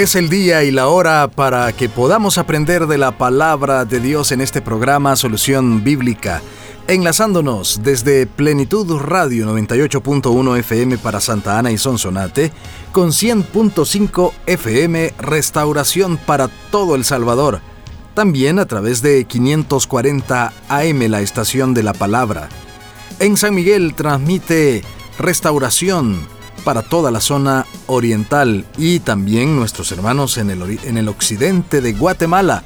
Es el día y la hora para que podamos aprender de la palabra de Dios en este programa Solución Bíblica, enlazándonos desde Plenitud Radio 98.1 FM para Santa Ana y Sonsonate, con 100.5 FM Restauración para todo El Salvador, también a través de 540 AM la estación de la palabra. En San Miguel transmite Restauración para toda la zona oriental y también nuestros hermanos en el, en el occidente de Guatemala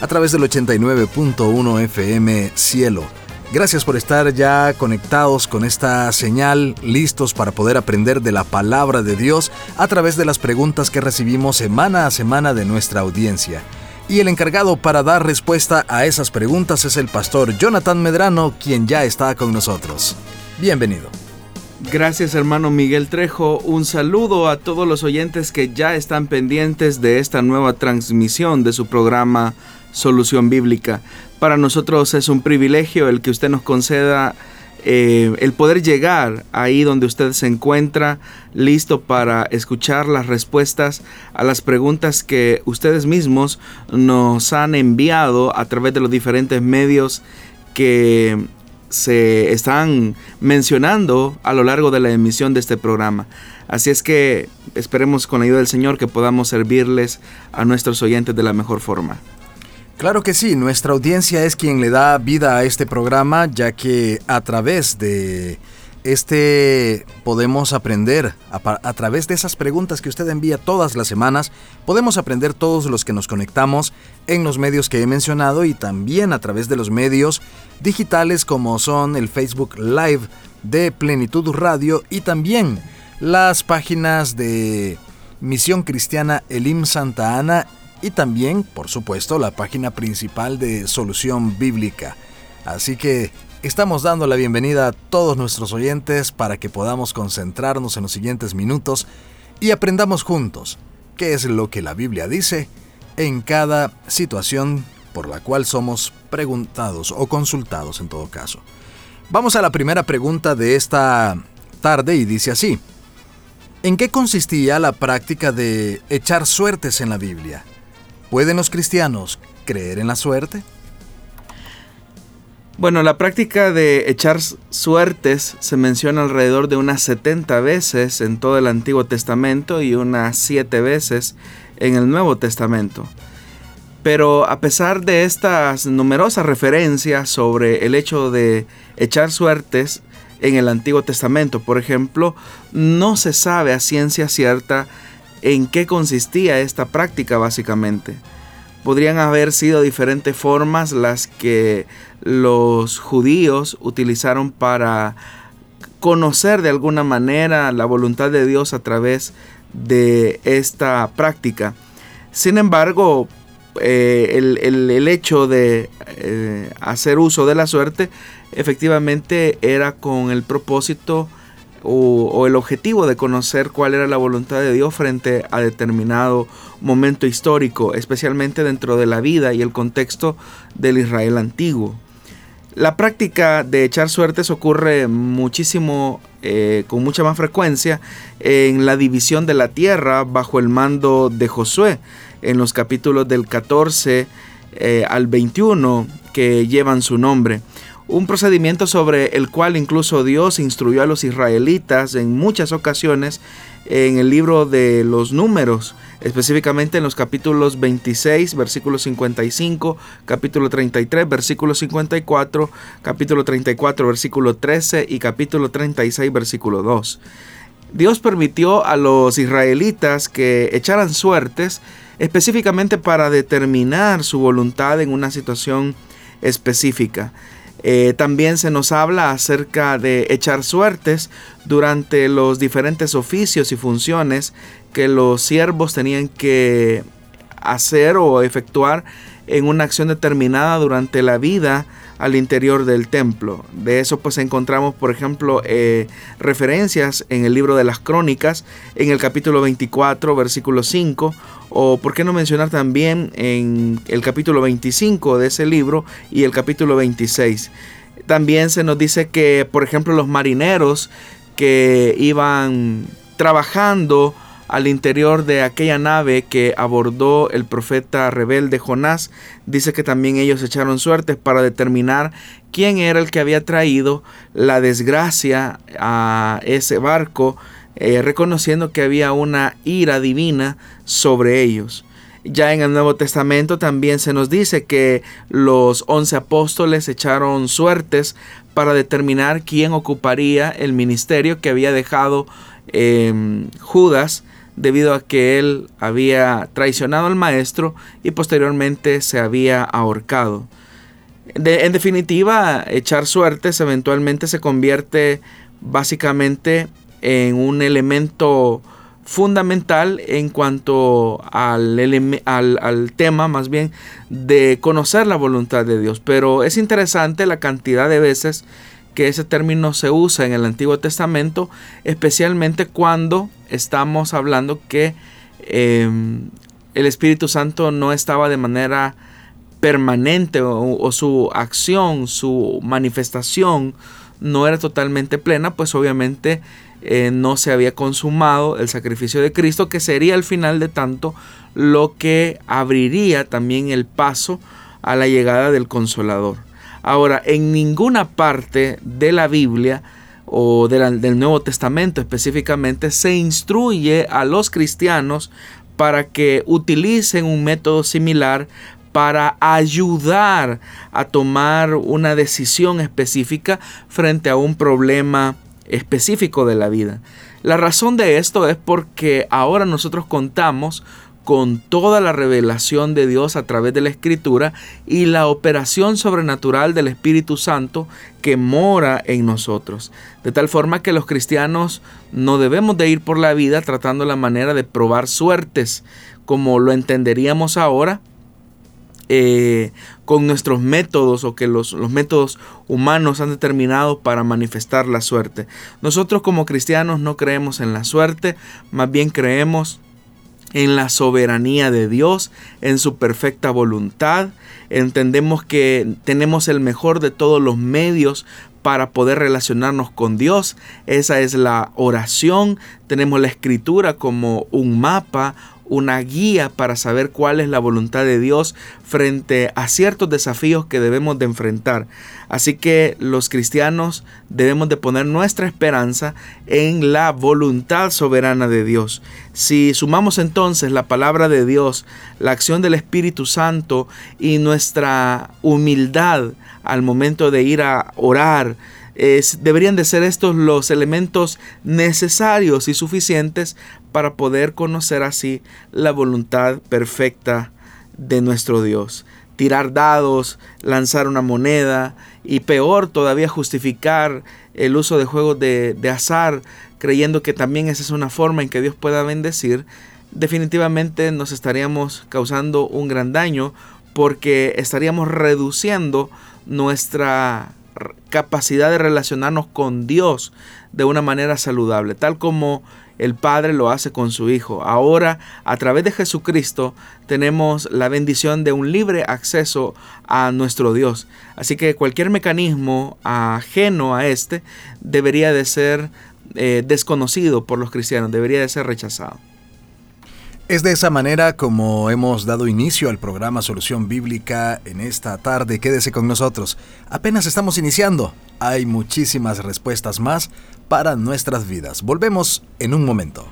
a través del 89.1 FM Cielo. Gracias por estar ya conectados con esta señal, listos para poder aprender de la palabra de Dios a través de las preguntas que recibimos semana a semana de nuestra audiencia. Y el encargado para dar respuesta a esas preguntas es el pastor Jonathan Medrano, quien ya está con nosotros. Bienvenido. Gracias hermano Miguel Trejo, un saludo a todos los oyentes que ya están pendientes de esta nueva transmisión de su programa Solución Bíblica. Para nosotros es un privilegio el que usted nos conceda eh, el poder llegar ahí donde usted se encuentra, listo para escuchar las respuestas a las preguntas que ustedes mismos nos han enviado a través de los diferentes medios que se están mencionando a lo largo de la emisión de este programa. Así es que esperemos con la ayuda del Señor que podamos servirles a nuestros oyentes de la mejor forma. Claro que sí, nuestra audiencia es quien le da vida a este programa, ya que a través de este podemos aprender a, través de esas preguntas que usted envía todas las semanas, podemos aprender todos los que nos conectamos en los medios que he mencionado y también a través de los medios digitales como son el Facebook Live de Plenitud Radio y también las páginas de Misión Cristiana Elim Santa Ana y también, por supuesto, la página principal de Solución Bíblica. Así que Estamos dando la bienvenida a todos nuestros oyentes para que podamos concentrarnos en los siguientes minutos y aprendamos juntos qué es lo que la Biblia dice en cada situación por la cual somos preguntados o consultados en todo caso. Vamos a la primera pregunta de esta tarde y dice así. ¿En qué consistía la práctica de echar suertes en la Biblia? ¿Pueden los cristianos creer en la suerte? Bueno, la práctica de echar suertes se menciona alrededor de unas 70 veces en todo el Antiguo Testamento y unas 7 veces en el Nuevo Testamento. Pero a pesar de estas numerosas referencias sobre el hecho de echar suertes en el Antiguo Testamento, por ejemplo, no se sabe a ciencia cierta en qué consistía esta práctica básicamente podrían haber sido diferentes formas las que los judíos utilizaron para conocer de alguna manera la voluntad de Dios a través de esta práctica. Sin embargo, eh, el, hecho de eh, hacer uso de la suerte efectivamente era con el propósito o, el objetivo de conocer cuál era la voluntad de Dios frente a determinado momento histórico, especialmente dentro de la vida y el contexto del Israel antiguo. La práctica de echar suertes ocurre muchísimo, eh, con mucha más frecuencia, en la división de la tierra bajo el mando de Josué, en los capítulos del 14 eh, al 21 que llevan su nombre. Un procedimiento sobre el cual incluso Dios instruyó a los israelitas en muchas ocasiones en el libro de los números, específicamente en los capítulos 26, versículo 55, capítulo 33, versículo 54, capítulo 34, versículo 13 y capítulo 36, versículo 2. Dios permitió a los israelitas que echaran suertes específicamente para determinar su voluntad en una situación específica. Eh, también se nos habla acerca de echar suertes durante los diferentes oficios y funciones que los siervos tenían que hacer o efectuar en una acción determinada durante la vida al interior del templo. De eso pues encontramos, por ejemplo, eh, referencias en el libro de las crónicas, en el capítulo 24, versículo 5, o por qué no mencionar también en el capítulo 25 de ese libro y el capítulo 26. También se nos dice que, por ejemplo, los marineros que iban trabajando al interior de aquella nave que abordó el profeta rebelde Jonás, dice que también ellos echaron suertes para determinar quién era el que había traído la desgracia a ese barco, eh, reconociendo que había una ira divina sobre ellos. Ya en el Nuevo Testamento también se nos dice que los once apóstoles echaron suertes para determinar quién ocuparía el ministerio que había dejado em, Judas debido a que él había traicionado al maestro y posteriormente se había ahorcado. en definitiva, echar suertes eventualmente se convierte básicamente en un elemento fundamental en cuanto al, al, al, tema más bien de conocer la voluntad de Dios. Pero es interesante la cantidad de veces que ese término se usa en el Antiguo Testamento, especialmente cuando estamos hablando que em, el Espíritu Santo no estaba de manera permanente o, su acción, su manifestación no era totalmente plena, pues obviamente eh, no se había consumado el sacrificio de Cristo, que sería al final de tanto lo que abriría también el paso a la llegada del consolador. Ahora, en ninguna parte de la Biblia o del Nuevo Testamento específicamente se instruye a los cristianos para que utilicen un método similar para ayudar a tomar una decisión específica frente a un problema específico de la vida. La razón de esto es porque ahora nosotros contamos con toda la revelación de Dios a través de la Escritura y la operación sobrenatural del Espíritu Santo que mora en nosotros. De tal forma que los cristianos no debemos de ir por la vida tratando la manera de probar suertes, como lo entenderíamos ahora, eh, con nuestros métodos o que los, los, métodos humanos han determinado para manifestar la suerte. Nosotros como cristianos no creemos en la suerte, más bien creemos en la soberanía de Dios, en su perfecta voluntad. Entendemos que tenemos el mejor de todos los medios para poder relacionarnos con Dios. Esa es la oración. Tenemos la escritura como un mapa, una guía para saber cuál es la voluntad de Dios frente a ciertos desafíos que debemos de enfrentar. Así que los cristianos debemos de poner nuestra esperanza en la voluntad soberana de Dios. Si sumamos entonces la palabra de Dios, la acción del Espíritu Santo y nuestra humildad al momento de ir a orar, deberían de ser estos los elementos necesarios y suficientes para poder conocer así la voluntad perfecta de nuestro Dios. Tirar dados, lanzar una moneda y peor todavía justificar el uso de juegos de, de azar creyendo que también esa es una forma en que Dios pueda bendecir, definitivamente nos estaríamos causando un gran daño porque estaríamos reduciendo nuestra capacidad de relacionarnos con Dios de una manera saludable, tal como el Padre lo hace con su Hijo. Ahora, a través de Jesucristo, tenemos la bendición de un libre acceso a nuestro Dios. Así que cualquier mecanismo ajeno a este debería de ser eh, desconocido por los cristianos, debería de ser rechazado. Es de esa manera como hemos dado inicio al programa Solución Bíblica en esta tarde. Quédese con nosotros. Apenas estamos iniciando. Hay muchísimas respuestas más para nuestras vidas. Volvemos en un momento.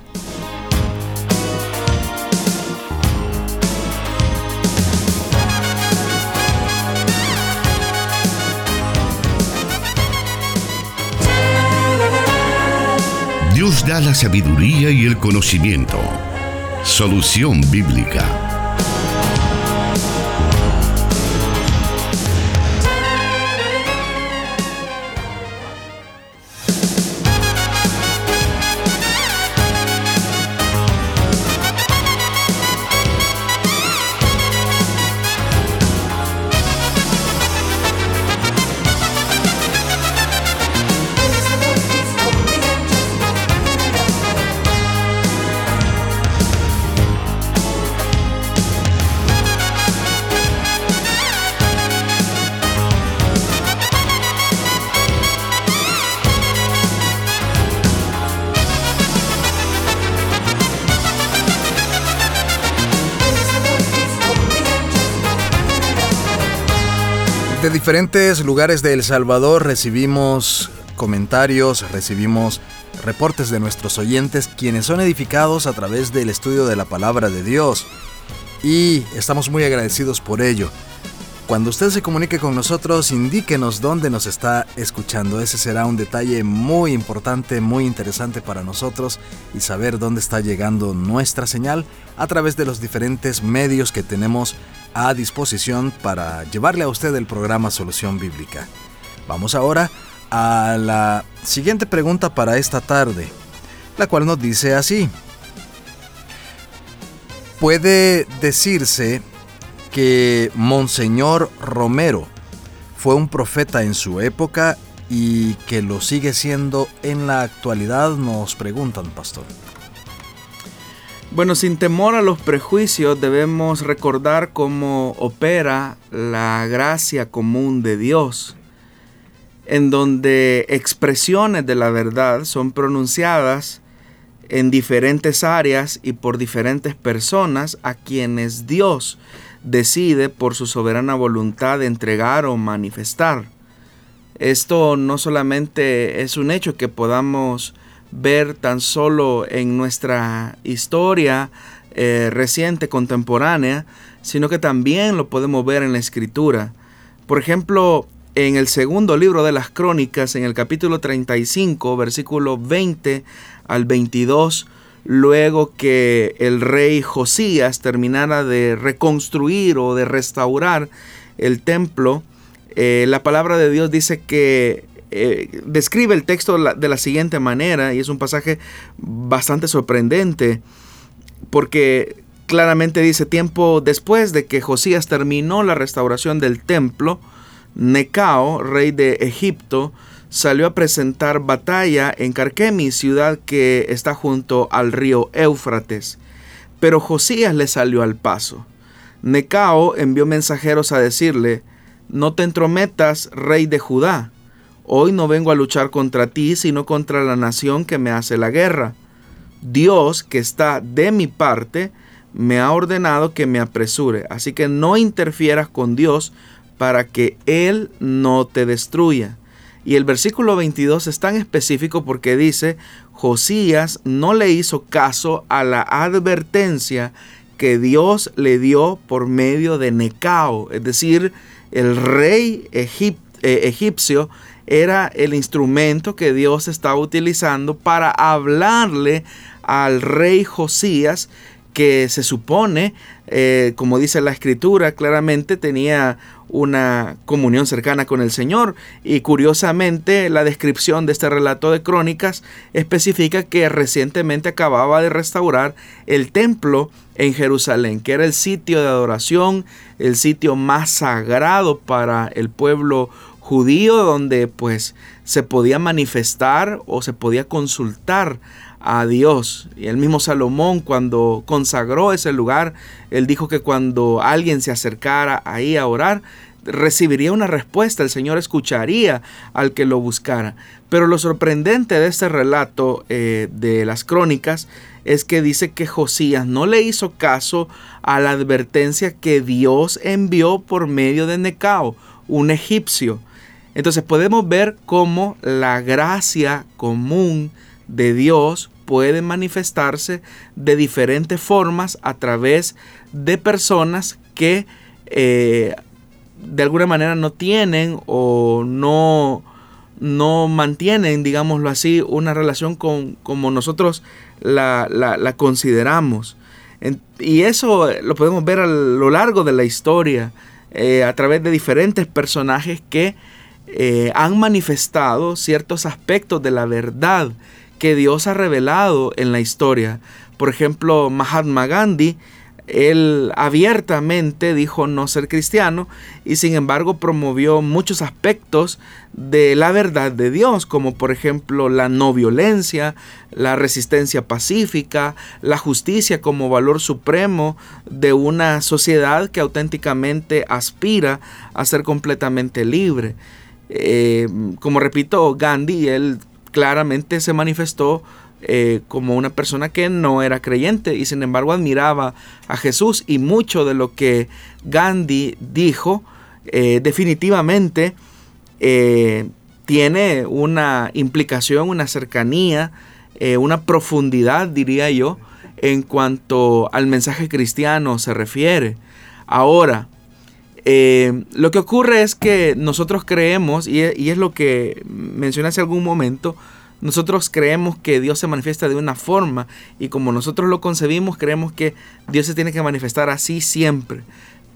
Dios da la sabiduría y el conocimiento Solución Bíblica. Diferentes lugares de El Salvador recibimos comentarios, recibimos reportes de nuestros oyentes quienes son edificados a través del estudio de la palabra de Dios y estamos muy agradecidos por ello. Cuando usted se comunique con nosotros, indíquenos dónde nos está escuchando. Ese será un detalle muy importante, muy interesante para nosotros y saber dónde está llegando nuestra señal a través de los diferentes medios que tenemos a disposición para llevarle a usted el programa Solución Bíblica. Vamos ahora a la siguiente pregunta para esta tarde, la cual nos dice así. Puede decirse que Monseñor Romero fue un profeta en su época y que lo sigue siendo en la actualidad, nos preguntan, pastor. Bueno, sin temor a los prejuicios, debemos recordar cómo opera la gracia común de Dios, en donde expresiones de la verdad son pronunciadas en diferentes áreas y por diferentes personas a quienes Dios decide por su soberana voluntad entregar o manifestar. Esto no solamente es un hecho que podamos ver tan solo en nuestra historia eh, reciente, contemporánea, sino que también lo podemos ver en la escritura. Por ejemplo, en el segundo libro de las crónicas, en el capítulo 35, versículo 20 al 22, luego que el rey Josías terminara de reconstruir o de restaurar el templo, eh, la palabra de Dios dice que eh, describe el texto de la siguiente manera y es un pasaje bastante sorprendente porque claramente dice tiempo después de que Josías terminó la restauración del templo, Necao, rey de Egipto, salió a presentar batalla en Carquemis, ciudad que está junto al río Éufrates. Pero Josías le salió al paso. Necao envió mensajeros a decirle, No te entrometas, rey de Judá. Hoy no vengo a luchar contra ti, sino contra la nación que me hace la guerra. Dios, que está de mi parte, me ha ordenado que me apresure, así que no interfieras con Dios para que Él no te destruya. Y el versículo 22 es tan específico porque dice, Josías no le hizo caso a la advertencia que Dios le dio por medio de Necao, es decir, el rey eh, egipcio era el instrumento que Dios estaba utilizando para hablarle al rey Josías que se supone, eh, como dice la escritura, claramente tenía una comunión cercana con el Señor. Y curiosamente la descripción de este relato de crónicas especifica que recientemente acababa de restaurar el templo en Jerusalén, que era el sitio de adoración, el sitio más sagrado para el pueblo judío, donde pues se podía manifestar o se podía consultar a Dios. Y el mismo Salomón cuando consagró ese lugar, él dijo que cuando alguien se acercara ahí a orar, recibiría una respuesta, el Señor escucharía al que lo buscara. Pero lo sorprendente de este relato eh, de las crónicas es que dice que Josías no le hizo caso a la advertencia que Dios envió por medio de Necao, un egipcio. Entonces podemos ver cómo la gracia común de Dios puede manifestarse de diferentes formas a través de personas que eh, de alguna manera no tienen o no, no mantienen, digámoslo así, una relación con como nosotros la, consideramos. y eso lo podemos ver a lo largo de la historia, eh, a través de diferentes personajes que eh, han manifestado ciertos aspectos de la verdad que Dios ha revelado en la historia. Por ejemplo, Mahatma Gandhi, él abiertamente dijo no ser cristiano y sin embargo promovió muchos aspectos de la verdad de Dios, como por ejemplo la no violencia, la resistencia pacífica, la justicia como valor supremo de una sociedad que auténticamente aspira a ser completamente libre. Eh, como repito, Gandhi, él claramente se manifestó eh, como una persona que no era creyente y sin embargo admiraba a Jesús y mucho de lo que Gandhi dijo eh, definitivamente tiene una implicación, una cercanía, una profundidad, diría yo, en cuanto al mensaje cristiano se refiere. Ahora, lo que ocurre es que nosotros creemos, y es, lo que mencioné hace algún momento, nosotros creemos que Dios se manifiesta de una forma y como nosotros lo concebimos, creemos que Dios se tiene que manifestar así siempre.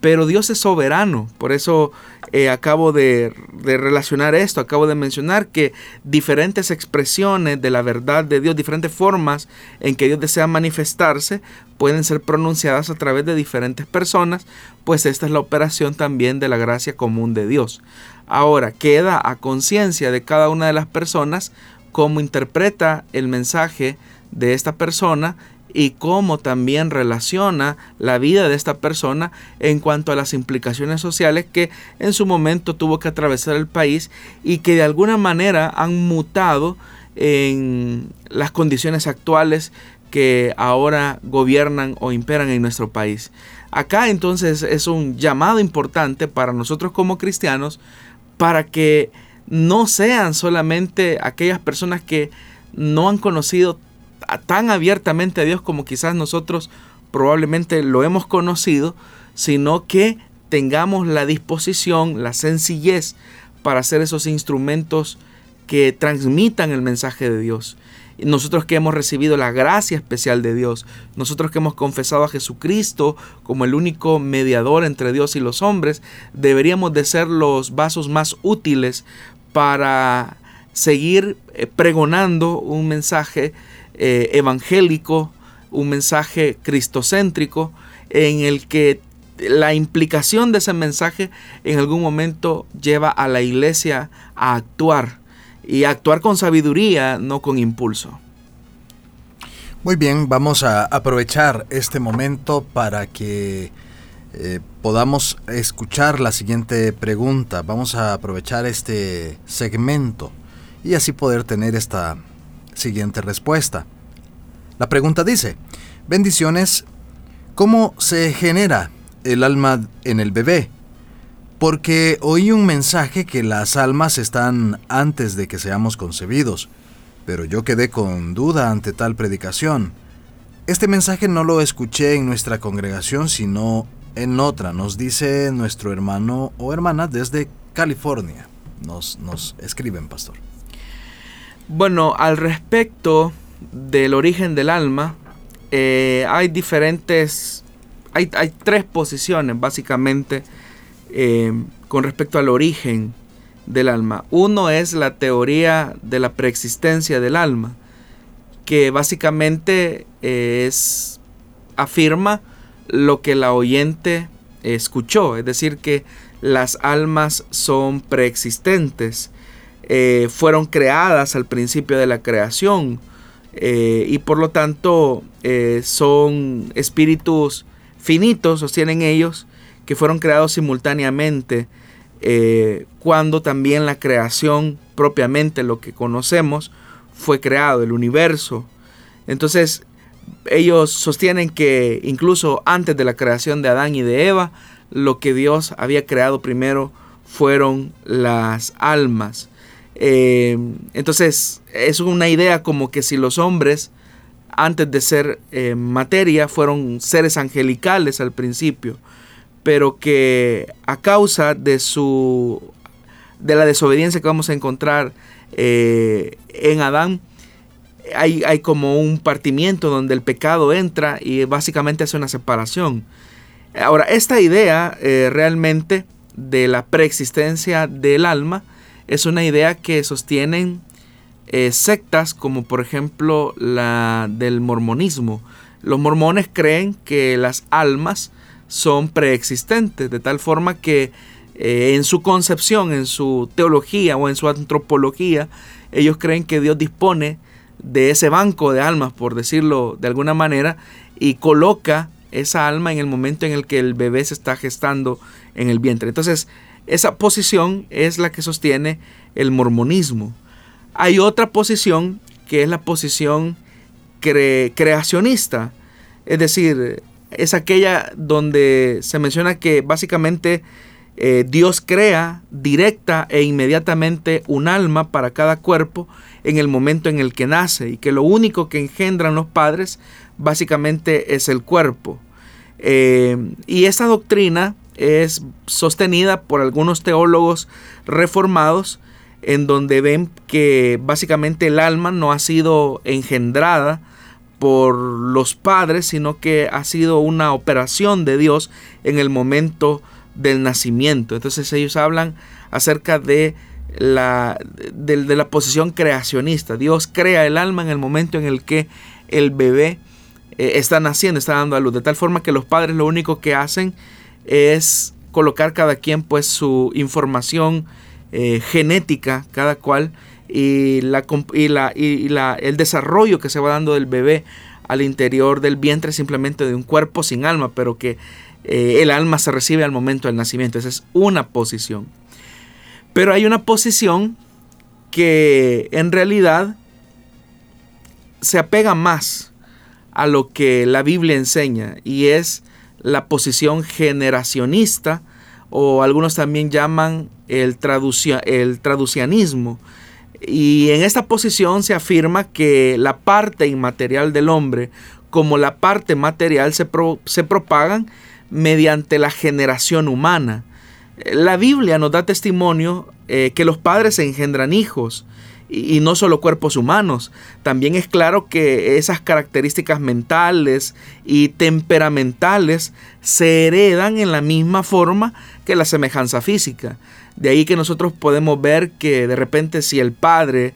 Pero Dios es soberano, por eso eh, acabo de, relacionar esto, acabo de mencionar que diferentes expresiones de la verdad de Dios, diferentes formas en que Dios desea manifestarse, pueden ser pronunciadas a través de diferentes personas, pues esta es la operación también de la gracia común de Dios. Ahora, queda a conciencia de cada una de las personas cómo interpreta el mensaje de esta persona y cómo también relaciona la vida de esta persona en cuanto a las implicaciones sociales que en su momento tuvo que atravesar el país y que de alguna manera han mutado en las condiciones actuales que ahora gobiernan o imperan en nuestro país. Acá entonces es un llamado importante para nosotros como cristianos para que no sean solamente aquellas personas que no han conocido tan abiertamente a Dios como quizás nosotros probablemente lo hemos conocido, sino que tengamos la disposición, la sencillez para hacer esos instrumentos que transmitan el mensaje de Dios. Nosotros que hemos recibido la gracia especial de Dios, nosotros que hemos confesado a Jesucristo como el único mediador entre Dios y los hombres, deberíamos de ser los vasos más útiles para seguir eh, pregonando un mensaje eh, evangélico, un mensaje cristocéntrico, en el que la implicación de ese mensaje en algún momento lleva a la iglesia a actuar y actuar con sabiduría, no con impulso. Muy bien, vamos a aprovechar este momento para que eh, podamos escuchar la siguiente pregunta. Vamos a aprovechar este segmento y así poder tener esta siguiente respuesta. La pregunta dice, bendiciones, ¿cómo se genera el alma en el bebé? Porque oí un mensaje que las almas están antes de que seamos concebidos, pero yo quedé con duda ante tal predicación. Este mensaje no lo escuché en nuestra congregación, sino en otra, nos dice nuestro hermano o hermana desde California. Nos, nos escriben, pastor. Bueno, al respecto del origen del alma, eh, hay diferentes, hay, tres posiciones básicamente eh, con respecto al origen del alma. Uno es la teoría de la preexistencia del alma, que básicamente eh, es, afirma lo que la oyente escuchó, es decir, que las almas son preexistentes, eh, fueron creadas al principio de la creación eh, y por lo tanto eh, son espíritus finitos, sostienen ellos, que fueron creados simultáneamente cuando también la creación propiamente, lo que conocemos, fue creado, el universo. Entonces, ellos sostienen que incluso antes de la creación de Adán y de Eva, lo que Dios había creado primero fueron las almas. Eh, entonces, es una idea como que si los hombres, antes de ser eh, materia, fueron seres angelicales al principio, pero que a causa de su de la desobediencia que vamos a encontrar eh, en Adán, hay, como un partimiento donde el pecado entra y básicamente hace una separación. Ahora, esta idea realmente de la preexistencia del alma es una idea que sostienen eh, sectas como por ejemplo la del mormonismo. Los mormones creen que las almas son preexistentes, de tal forma que eh, en su concepción, en su teología o en su antropología, ellos creen que Dios dispone de ese banco de almas, por decirlo de alguna manera, y coloca esa alma en el momento en el que el bebé se está gestando en el vientre. Entonces, esa posición es la que sostiene el mormonismo. Hay otra posición que es la posición creacionista, es decir, es aquella donde se menciona que básicamente eh, Dios crea directa e inmediatamente un alma para cada cuerpo en el momento en el que nace y que lo único que engendran los padres básicamente es el cuerpo. Eh, y esa doctrina es sostenida por algunos teólogos reformados en donde ven que básicamente el alma no ha sido engendrada por los padres, sino que ha sido una operación de Dios en el momento del nacimiento. Entonces ellos hablan acerca de la, de, la posición creacionista. Dios crea el alma en el momento en el que el bebé eh, está naciendo, está dando a luz. De tal forma que los padres lo único que hacen es colocar cada quien pues su información eh, genética, cada cual, y, la, y, la, y la, el desarrollo que se va dando del bebé al interior del vientre simplemente de un cuerpo sin alma, pero que eh, el alma se recibe al momento del nacimiento. Esa es una posición. Pero hay una posición que en realidad se apega más a lo que la Biblia enseña y es la posición generacionista o algunos también llaman el, el traducianismo. Y en esta posición se afirma que la parte inmaterial del hombre como la parte material se, se propagan mediante la generación humana. La Biblia nos da testimonio eh, que los padres engendran hijos y, no solo cuerpos humanos. También es claro que esas características mentales y temperamentales se heredan en la misma forma que la semejanza física. De ahí que nosotros podemos ver que de repente si el padre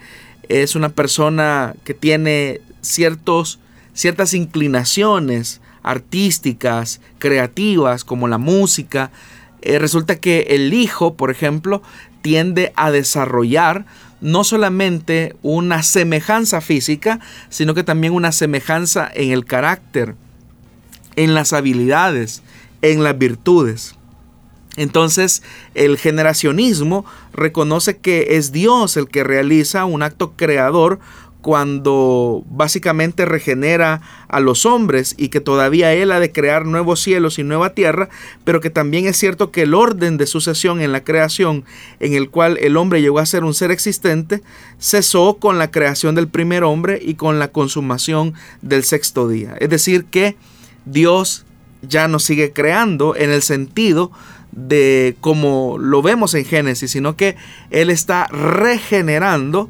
es una persona que tiene ciertos, ciertas inclinaciones artísticas, creativas, como la música, eh, resulta que el hijo, por ejemplo, tiende a desarrollar no solamente una semejanza física, sino que también una semejanza en el carácter, en las habilidades, en las virtudes. Entonces el generacionismo reconoce que es Dios el que realiza un acto creador cuando básicamente regenera a los hombres y que todavía Él ha de crear nuevos cielos y nueva tierra, pero que también es cierto que el orden de sucesión en la creación en el cual el hombre llegó a ser un ser existente cesó con la creación del primer hombre y con la consumación del sexto día. Es decir, que Dios ya no sigue creando en el sentido de como lo vemos en Génesis, sino que Él está regenerando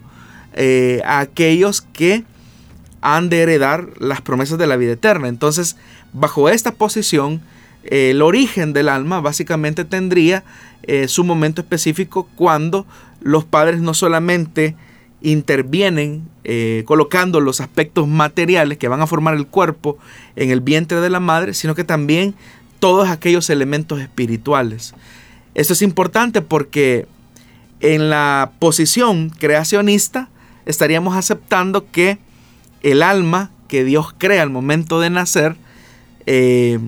eh, a aquellos que han de heredar las promesas de la vida eterna. Entonces, bajo esta posición, el origen del alma básicamente tendría eh, su momento específico cuando los padres no solamente intervienen eh, colocando los aspectos materiales que van a formar el cuerpo en el vientre de la madre, sino que también todos aquellos elementos espirituales. Esto es importante porque en la posición creacionista estaríamos aceptando que el alma que Dios crea al momento de nacer eh,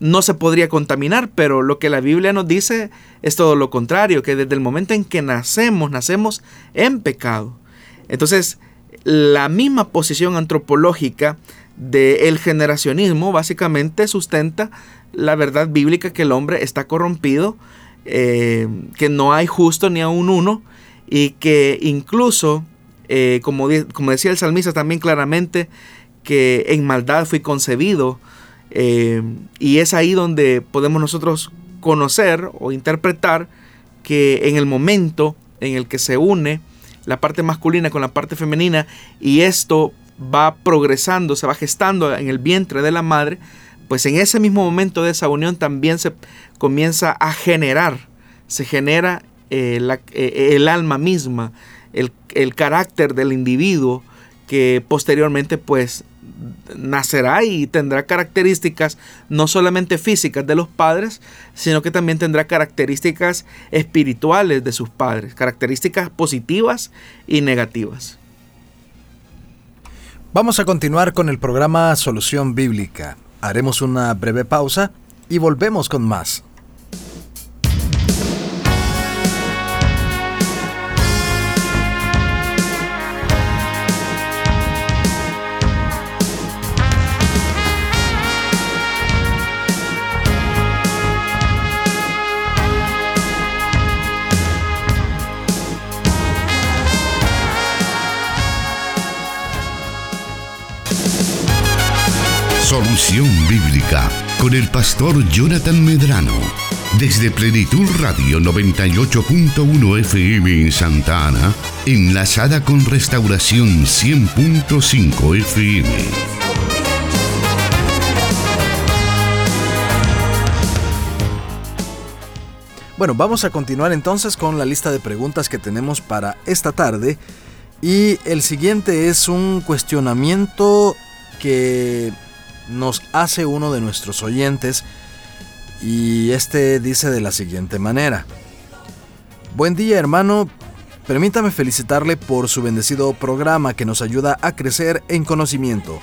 no se podría contaminar, pero lo que la Biblia nos dice es todo lo contrario, que desde el momento en que nacemos, nacemos en pecado. Entonces, la misma posición antropológica del generacionismo básicamente sustenta la verdad bíblica que el hombre está corrompido, eh, que no hay justo ni a un uno y que incluso eh, como, como, decía el salmista también claramente, que en maldad fui concebido. Eh, y es ahí donde podemos nosotros conocer o interpretar que en el momento en el que se une la parte masculina con la parte femenina y esto va progresando, se va gestando en el vientre de la madre, pues en ese mismo momento de esa unión también se comienza a generar, se genera eh, el alma misma, el, carácter del individuo que posteriormente pues nacerá y tendrá características no solamente físicas de los padres, sino que también tendrá características espirituales de sus padres, características positivas y negativas. Vamos a continuar con el programa Solución Bíblica. Haremos una breve pausa y volvemos con más. Solución Bíblica con el pastor Jonathan Medrano. Desde Plenitud Radio 98.1 FM en Santa Ana, enlazada con Restauración 100.5 FM. Bueno, vamos a continuar entonces con la lista de preguntas que tenemos para esta tarde. Y el siguiente es un cuestionamiento que nos hace uno de nuestros oyentes y este dice de la siguiente manera. Buen día hermano, permítame felicitarle por su bendecido programa que nos ayuda a crecer en conocimiento.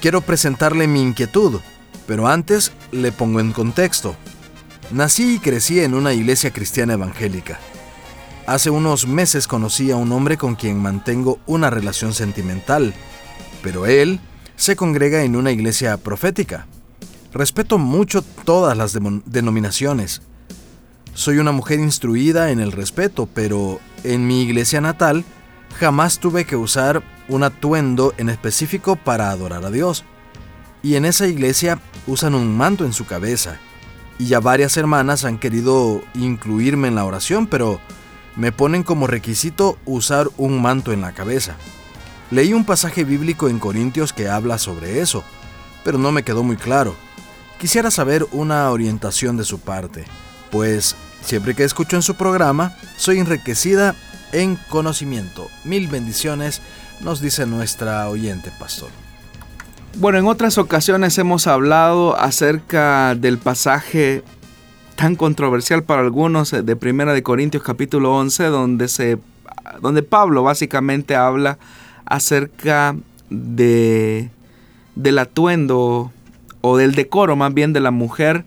Quiero presentarle mi inquietud, pero antes le pongo en contexto. Nací y crecí en una iglesia cristiana evangélica. Hace unos meses conocí a un hombre con quien mantengo una relación sentimental, pero él se congrega en una iglesia profética. Respeto mucho todas las denominaciones. Soy una mujer instruida en el respeto, pero en mi iglesia natal jamás tuve que usar un atuendo en específico para adorar a Dios. Y en esa iglesia usan un manto en su cabeza. Y ya varias hermanas han querido incluirme en la oración, pero me ponen como requisito usar un manto en la cabeza. Leí un pasaje bíblico en Corintios que habla sobre eso, pero no me quedó muy claro. Quisiera saber una orientación de su parte, pues siempre que escucho en su programa, soy enriquecida en conocimiento. Mil bendiciones, nos dice nuestra oyente pastor. Bueno, en otras ocasiones hemos hablado acerca del pasaje tan controversial para algunos de Primera de Corintios capítulo 11 donde se donde Pablo básicamente habla acerca de, del atuendo o del decoro más bien de la mujer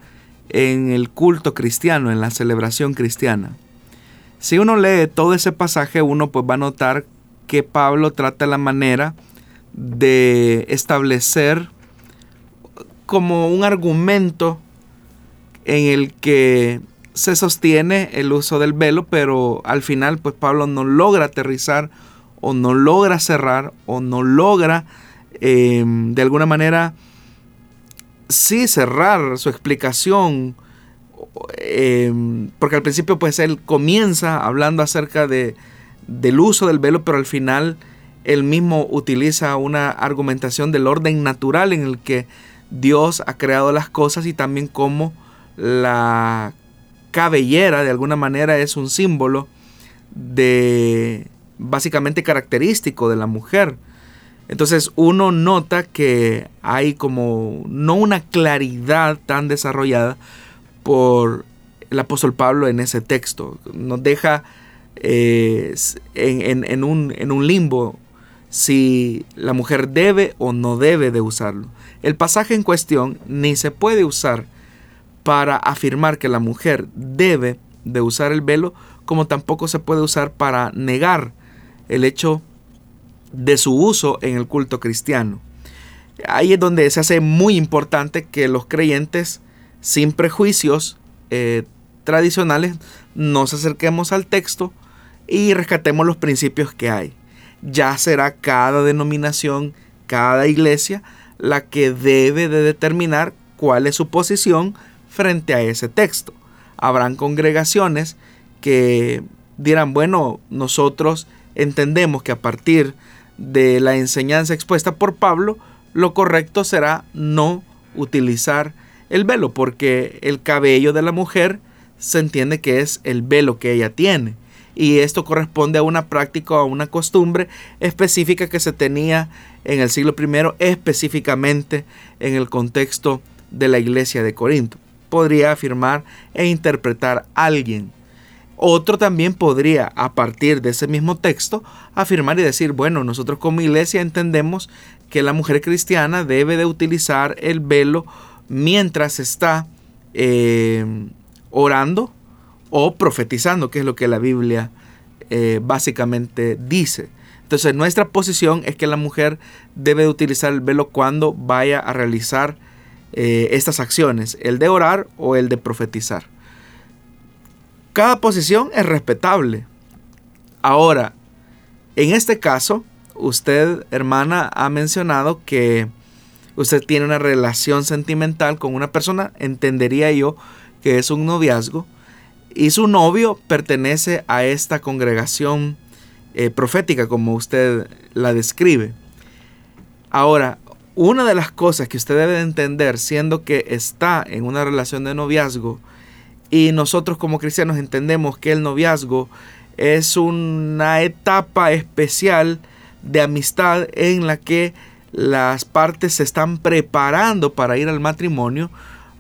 en el culto cristiano, en la celebración cristiana. Si uno lee todo ese pasaje, uno pues va a notar que Pablo trata la manera de establecer como un argumento en el que se sostiene el uso del velo, pero al final pues Pablo no logra aterrizar o no logra cerrar o no logra em, de alguna manera sí cerrar su explicación em, porque al principio pues él comienza hablando acerca de, del uso del velo pero al final él mismo utiliza una argumentación del orden natural en el que Dios ha creado las cosas y también como la cabellera de alguna manera es un símbolo de básicamente característico de la mujer. Entonces uno nota que hay como no una claridad tan desarrollada por el apóstol Pablo en ese texto. Nos deja eh, en, un, en un limbo si la mujer debe o no debe de usarlo. El pasaje en cuestión ni se puede usar para afirmar que la mujer debe de usar el velo, como tampoco se puede usar para negar el hecho de su uso en el culto cristiano. Ahí es donde se hace muy importante que los creyentes, sin prejuicios eh, tradicionales, nos acerquemos al texto y rescatemos los principios que hay. Ya será cada denominación, cada iglesia, la que debe de determinar cuál es su posición frente a ese texto. Habrán congregaciones que dirán, bueno, nosotros entendemos que a partir de la enseñanza expuesta por Pablo, lo correcto será no utilizar el velo, porque el cabello de la mujer se entiende que es el velo que ella tiene. Y esto corresponde a una práctica o a una costumbre específica que se tenía en el siglo I, específicamente en el contexto de la iglesia de Corinto. Podría afirmar e interpretar alguien otro también podría, a partir de ese mismo texto, afirmar y decir, bueno, nosotros como iglesia entendemos que la mujer cristiana debe de utilizar el velo mientras está eh, orando o profetizando, que es lo que la Biblia eh, básicamente dice. Entonces nuestra posición es que la mujer debe de utilizar el velo cuando vaya a realizar eh, estas acciones, el de orar o el de profetizar. Cada posición es respetable. Ahora, en este caso, usted, hermana, ha mencionado que usted tiene una relación sentimental con una persona, entendería yo que es un noviazgo, y su novio pertenece a esta congregación eh, profética como usted la describe. Ahora, una de las cosas que usted debe entender, siendo que está en una relación de noviazgo, y nosotros como cristianos entendemos que el noviazgo es una etapa especial de amistad en la que las partes se están preparando para ir al matrimonio,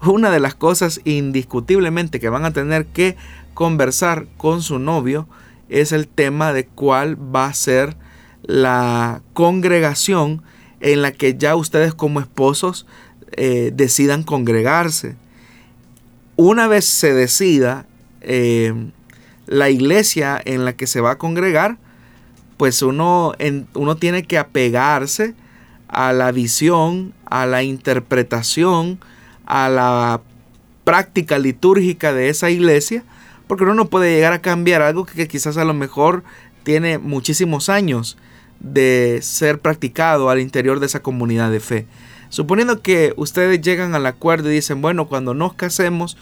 una de las cosas indiscutiblemente que van a tener que conversar con su novio es el tema de cuál va a ser la congregación en la que ya ustedes como esposos eh, decidan congregarse. Una vez se decida eh, la iglesia en la que se va a congregar, pues uno, uno tiene que apegarse a la visión, a la interpretación, a la práctica litúrgica de esa iglesia, porque uno no puede llegar a cambiar algo que quizás a lo mejor tiene muchísimos años de ser practicado al interior de esa comunidad de fe. Suponiendo que ustedes llegan al acuerdo y dicen, bueno, cuando nos casemos,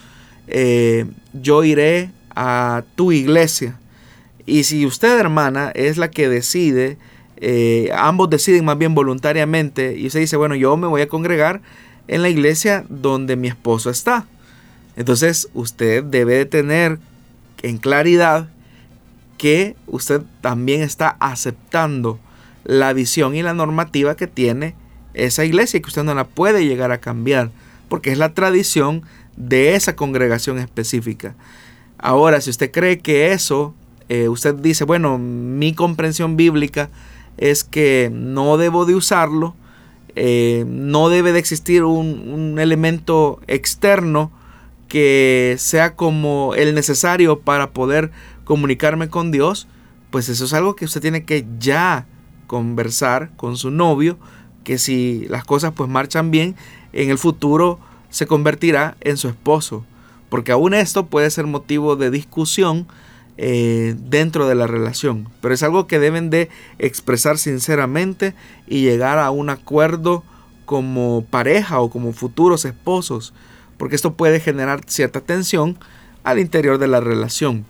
eh, yo iré a tu iglesia. Y si usted, hermana, es la que decide, eh, ambos deciden más bien voluntariamente, y usted dice, bueno, yo me voy a congregar en la iglesia donde mi esposo está. Entonces usted debe de tener en claridad que usted también está aceptando la visión y la normativa que tiene esa iglesia que usted no la puede llegar a cambiar porque es la tradición de esa congregación específica. Ahora, si usted cree que eso, eh, usted dice, bueno, mi comprensión bíblica es que no debo de usarlo, eh, no debe de existir un, elemento externo que sea como el necesario para poder comunicarme con Dios, pues eso es algo que usted tiene que ya conversar con su novio, que si las cosas pues marchan bien, en el futuro se convertirá en su esposo, porque aún esto puede ser motivo de discusión eh, dentro de la relación. Pero es algo que deben de expresar sinceramente y llegar a un acuerdo como pareja o como futuros esposos, porque esto puede generar cierta tensión al interior de la relación.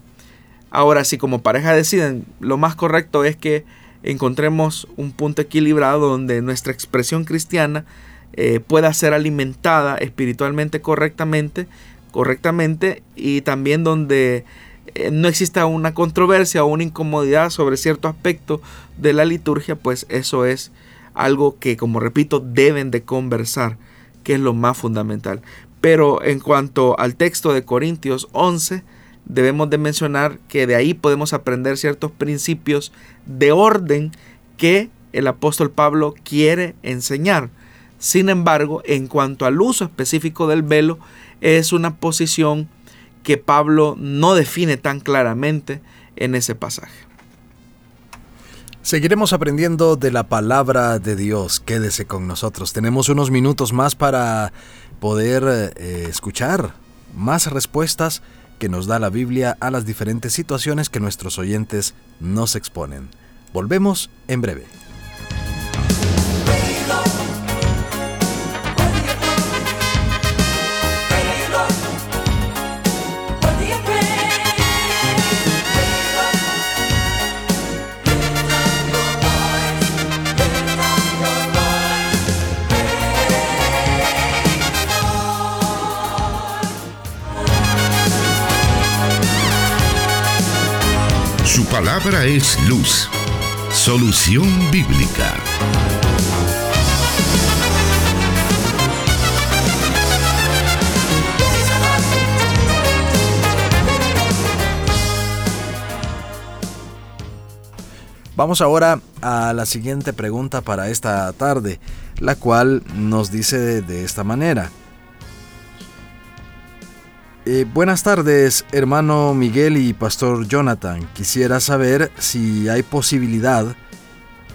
Ahora, si como pareja deciden, lo más correcto es que encontremos un punto equilibrado donde nuestra expresión cristiana eh, pueda ser alimentada espiritualmente correctamente, correctamente y también donde eh, no exista una controversia o una incomodidad sobre cierto aspecto de la liturgia, pues eso es algo que, como repito, deben de conversar, que es lo más fundamental. Pero en cuanto al texto de Corintios 11, debemos de mencionar que de ahí podemos aprender ciertos principios de orden que el apóstol Pablo quiere enseñar. Sin embargo, en cuanto al uso específico del velo, es una posición que Pablo no define tan claramente en ese pasaje. Seguiremos aprendiendo de la palabra de Dios. Quédese con nosotros. Tenemos unos minutos más para poder eh, escuchar más respuestas que nos da la Biblia a las diferentes situaciones que nuestros oyentes nos exponen. Volvemos en breve. Palabra es luz. Solución bíblica. Vamos ahora a la siguiente pregunta para esta tarde, la cual nos dice de esta manera. Eh, buenas tardes, hermano Miguel y pastor Jonathan. Quisiera saber si hay posibilidad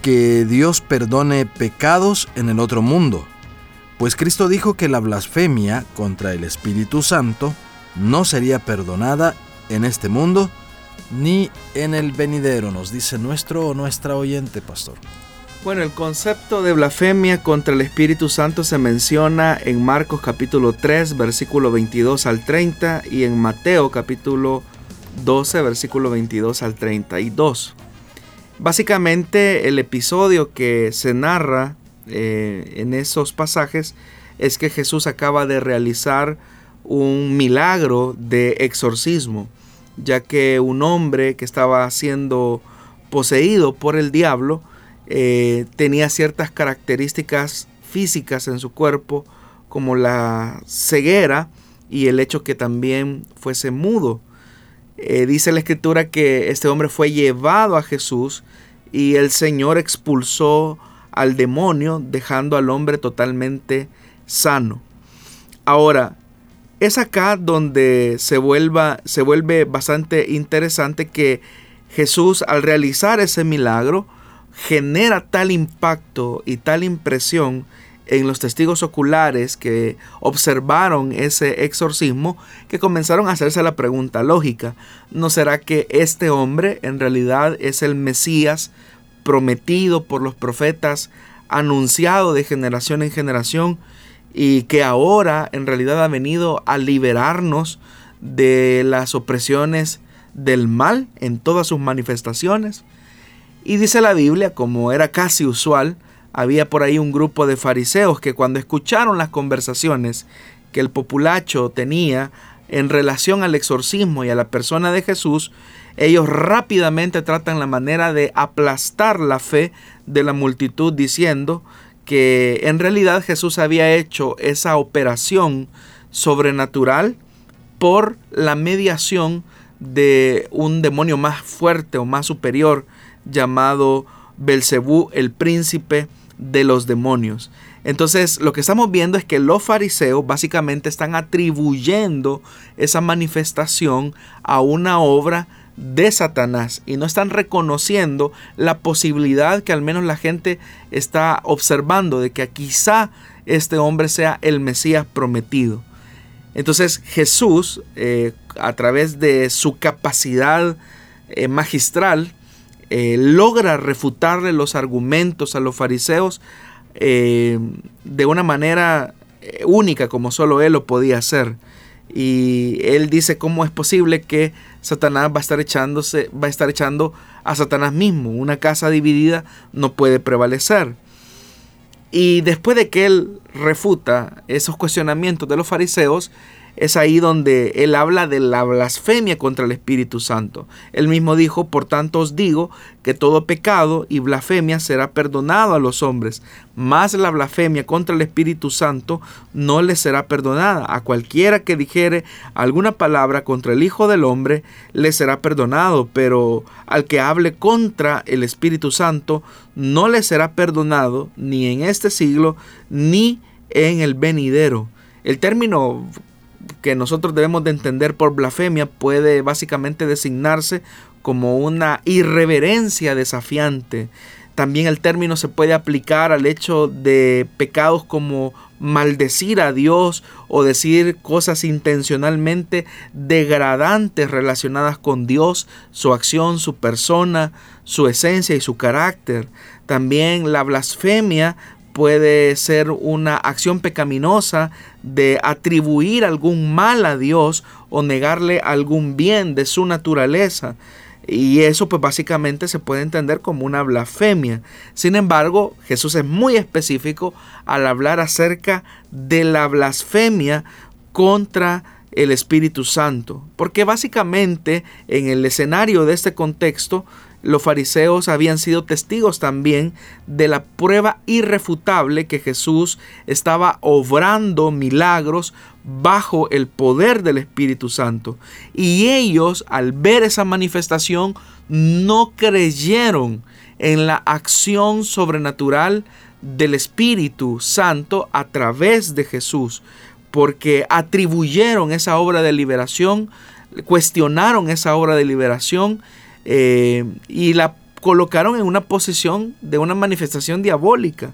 que Dios perdone pecados en el otro mundo, pues Cristo dijo que la blasfemia contra el Espíritu Santo no sería perdonada en este mundo ni en el venidero, nos dice nuestro o nuestra oyente, pastor. Bueno, el concepto de blasfemia contra el Espíritu Santo se menciona en Marcos capítulo 3, versículo 22 al 30 y en Mateo capítulo 12, versículo 22 al 32. Básicamente el episodio que se narra eh, en esos pasajes es que Jesús acaba de realizar un milagro de exorcismo, ya que un hombre que estaba siendo poseído por el diablo, eh, tenía ciertas características físicas en su cuerpo, como la ceguera y el hecho que también fuese mudo. Eh, dice la escritura que este hombre fue llevado a Jesús y el Señor expulsó al demonio dejando al hombre totalmente sano. Ahora, es acá donde se, vuelva, se vuelve bastante interesante que Jesús al realizar ese milagro genera tal impacto y tal impresión en los testigos oculares que observaron ese exorcismo que comenzaron a hacerse la pregunta lógica, ¿no será que este hombre en realidad es el Mesías prometido por los profetas, anunciado de generación en generación y que ahora en realidad ha venido a liberarnos de las opresiones del mal en todas sus manifestaciones. Y dice la Biblia, como era casi usual, había por ahí un grupo de fariseos que cuando escucharon las conversaciones que el populacho tenía en relación al exorcismo y a la persona de Jesús, ellos rápidamente tratan la manera de aplastar la fe de la multitud diciendo que en realidad Jesús había hecho esa operación sobrenatural por la mediación de un demonio más fuerte o más superior llamado Belcebú, el príncipe de los demonios. Entonces, lo que estamos viendo es que los fariseos básicamente están atribuyendo esa manifestación a una obra de Satanás y no están reconociendo la posibilidad que al menos la gente está observando de que quizá este hombre sea el Mesías prometido. Entonces Jesús, eh, a través de su capacidad eh, magistral, eh, logra refutarle los argumentos a los fariseos de una manera única como solo él lo podía hacer. Y él dice cómo es posible que Satanás va a estar echándose, va a estar echando a Satanás mismo. Una casa dividida no puede prevalecer. Y después de que él refuta esos cuestionamientos de los fariseos, es ahí donde él habla de la blasfemia contra el Espíritu Santo. Él mismo dijo, por tanto os digo que todo pecado y blasfemia será perdonado a los hombres, mas la blasfemia contra el Espíritu Santo no le será perdonada. A cualquiera que dijere alguna palabra contra el Hijo del Hombre, le será perdonado, pero al que hable contra el Espíritu Santo, no le será perdonado ni en este siglo, ni en el venidero. El término que nosotros debemos de entender por blasfemia puede básicamente designarse como una irreverencia desafiante. También el término se puede aplicar al hecho de pecados como maldecir a Dios o decir cosas intencionalmente degradantes relacionadas con Dios, su acción, su persona, su esencia y su carácter. También la blasfemia puede ser una acción pecaminosa de atribuir algún mal a Dios o negarle algún bien de su naturaleza. Y eso pues básicamente se puede entender como una blasfemia. Sin embargo, Jesús es muy específico al hablar acerca de la blasfemia contra el Espíritu Santo. Porque básicamente en el escenario de este contexto los fariseos habían sido testigos también de la prueba irrefutable que Jesús estaba obrando milagros bajo el poder del Espíritu Santo. Y ellos, al ver esa manifestación, no creyeron en la acción sobrenatural del Espíritu Santo a través de Jesús, porque atribuyeron esa obra de liberación, cuestionaron esa obra de liberación eh, y la colocaron en una posición de una manifestación diabólica.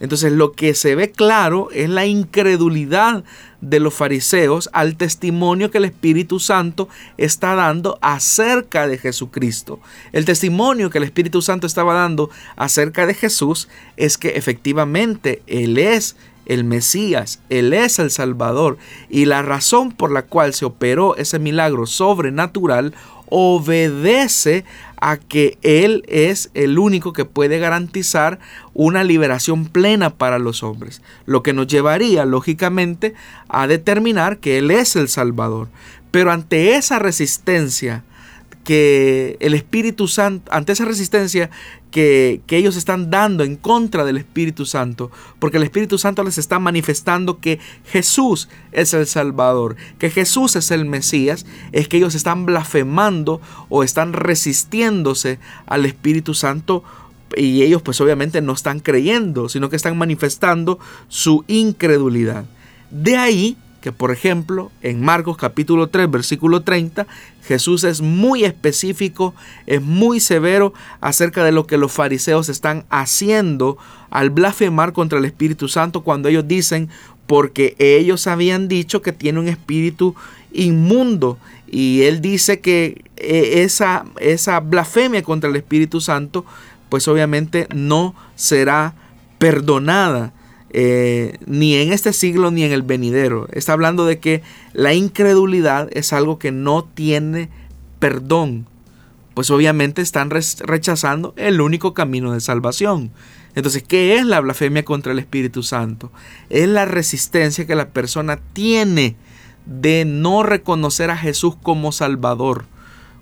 Entonces lo que se ve claro es la incredulidad de los fariseos al testimonio que el Espíritu Santo está dando acerca de Jesucristo. El testimonio que el Espíritu Santo estaba dando acerca de Jesús es que efectivamente Él es el Mesías, Él es el Salvador y la razón por la cual se operó ese milagro sobrenatural obedece a que Él es el único que puede garantizar una liberación plena para los hombres, lo que nos llevaría lógicamente a determinar que Él es el Salvador. Pero ante esa resistencia que el Espíritu Santo, ante esa resistencia que, ellos están dando en contra del Espíritu Santo, porque el Espíritu Santo les está manifestando que Jesús es el Salvador, que Jesús es el Mesías, es que ellos están blasfemando o están resistiéndose al Espíritu Santo y ellos pues obviamente no están creyendo, sino que están manifestando su incredulidad. De ahí por ejemplo en Marcos capítulo 3 versículo 30 Jesús es muy específico, es muy severo acerca de lo que los fariseos están haciendo al blasfemar contra el Espíritu Santo cuando ellos dicen porque ellos habían dicho que tiene un espíritu inmundo y él dice que eh, esa, esa blasfemia contra el Espíritu Santo pues obviamente no será perdonada eh, ni en este siglo ni en el venidero. Está hablando de que la incredulidad es algo que no tiene perdón. Pues obviamente están rechazando el único camino de salvación. Entonces, ¿qué es la blasfemia contra el Espíritu Santo? Es la resistencia que la persona tiene de no reconocer a Jesús como Salvador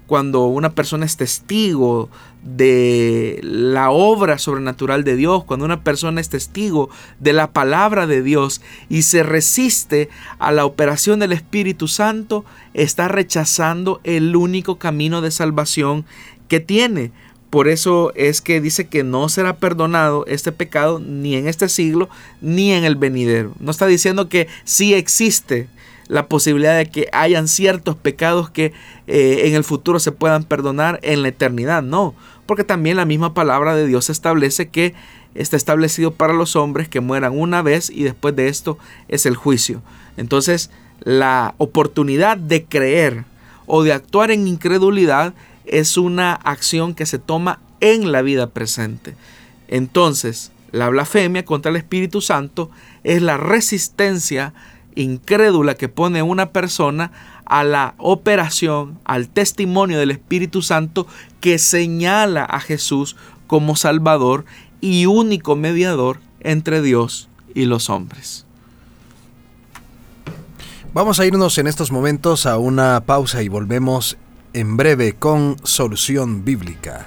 cuando una persona es testigo de la obra sobrenatural de Dios, cuando una persona es testigo de la palabra de Dios y se resiste a la operación del Espíritu Santo, está rechazando el único camino de salvación que tiene. Por eso es que dice que no será perdonado este pecado ni en este siglo ni en el venidero. No está diciendo que sí existe la posibilidad de que hayan ciertos pecados que eh, en el futuro se puedan perdonar en la eternidad. No, porque también la misma palabra de Dios establece que está establecido para los hombres que mueran una vez y después de esto es el juicio. Entonces, la oportunidad de creer o de actuar en incredulidad es una acción que se toma en la vida presente. Entonces, la blasfemia contra el Espíritu Santo es la resistencia incrédula que pone una persona a la operación, al testimonio del Espíritu Santo que señala a Jesús como Salvador y único mediador entre Dios y los hombres. Vamos a irnos en estos momentos a una pausa y volvemos en breve con Solución Bíblica.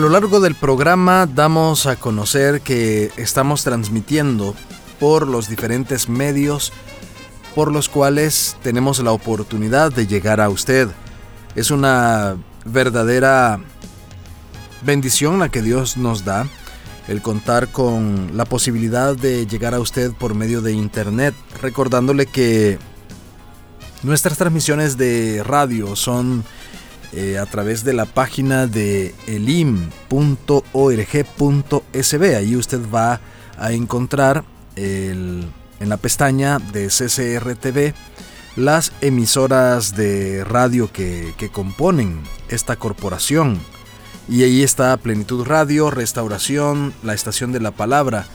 Lo largo del programa damos a conocer que estamos transmitiendo por los diferentes medios por los cuales tenemos la oportunidad de llegar a usted. Es una verdadera bendición la que Dios nos da el contar con la posibilidad de llegar a usted por medio de internet, recordándole que nuestras transmisiones de radio son eh, a través de la página de elim.org.sb. Ahí usted va a encontrar en la pestaña de CCRTV las emisoras de radio que, que componen esta corporación. Y ahí está Plenitud Radio, Restauración, la Estación de la Palabra,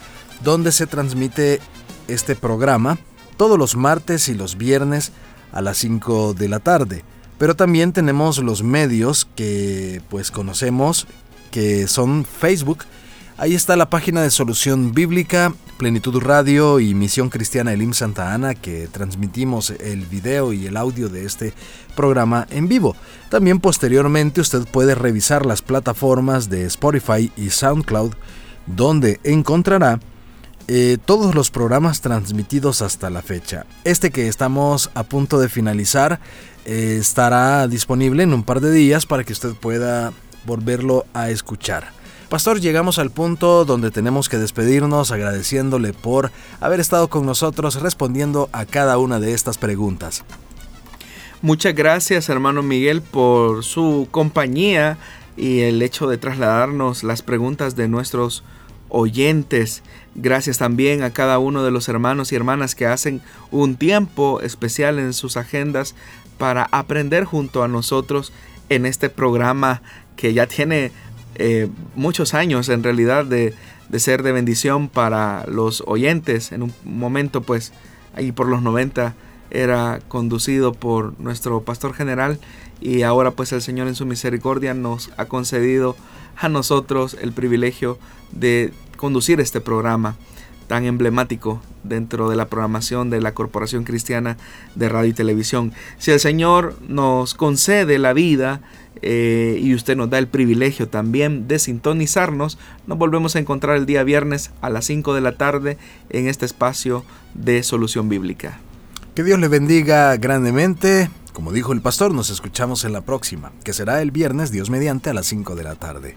donde se transmite este programa todos los martes y los viernes a las 5 de la tarde. Pero también tenemos los medios que pues conocemos que son Facebook. Ahí está la página de Solución Bíblica, Plenitud Radio y Misión Cristiana Elim Santa Ana que transmitimos el video y el audio de este programa en vivo. También posteriormente usted puede revisar las plataformas de Spotify y SoundCloud donde encontrará eh, todos los programas transmitidos hasta la fecha. Este que estamos a punto de finalizar eh, estará disponible en un par de días para que usted pueda volverlo a escuchar. Pastor, llegamos al punto donde tenemos que despedirnos agradeciéndole por haber estado con nosotros respondiendo a cada una de estas preguntas. Muchas gracias hermano Miguel por su compañía y el hecho de trasladarnos las preguntas de nuestros oyentes. Gracias también a cada uno de los hermanos y hermanas que hacen un tiempo especial en sus agendas para aprender junto a nosotros en este programa que ya tiene eh, muchos años en realidad de, de, ser de bendición para los oyentes. En un momento pues ahí por los 90 era conducido por nuestro pastor general y ahora pues el Señor en su misericordia nos ha concedido a nosotros el privilegio de conducir este programa tan emblemático dentro de la programación de la Corporación Cristiana de Radio y Televisión. Si el Señor nos concede la vida eh, y usted nos da el privilegio también de sintonizarnos, nos volvemos a encontrar el día viernes a las 5 de la tarde en este espacio de solución bíblica. Que Dios le bendiga grandemente. Como dijo el pastor, nos escuchamos en la próxima, que será el viernes, Dios mediante, a las 5 de la tarde.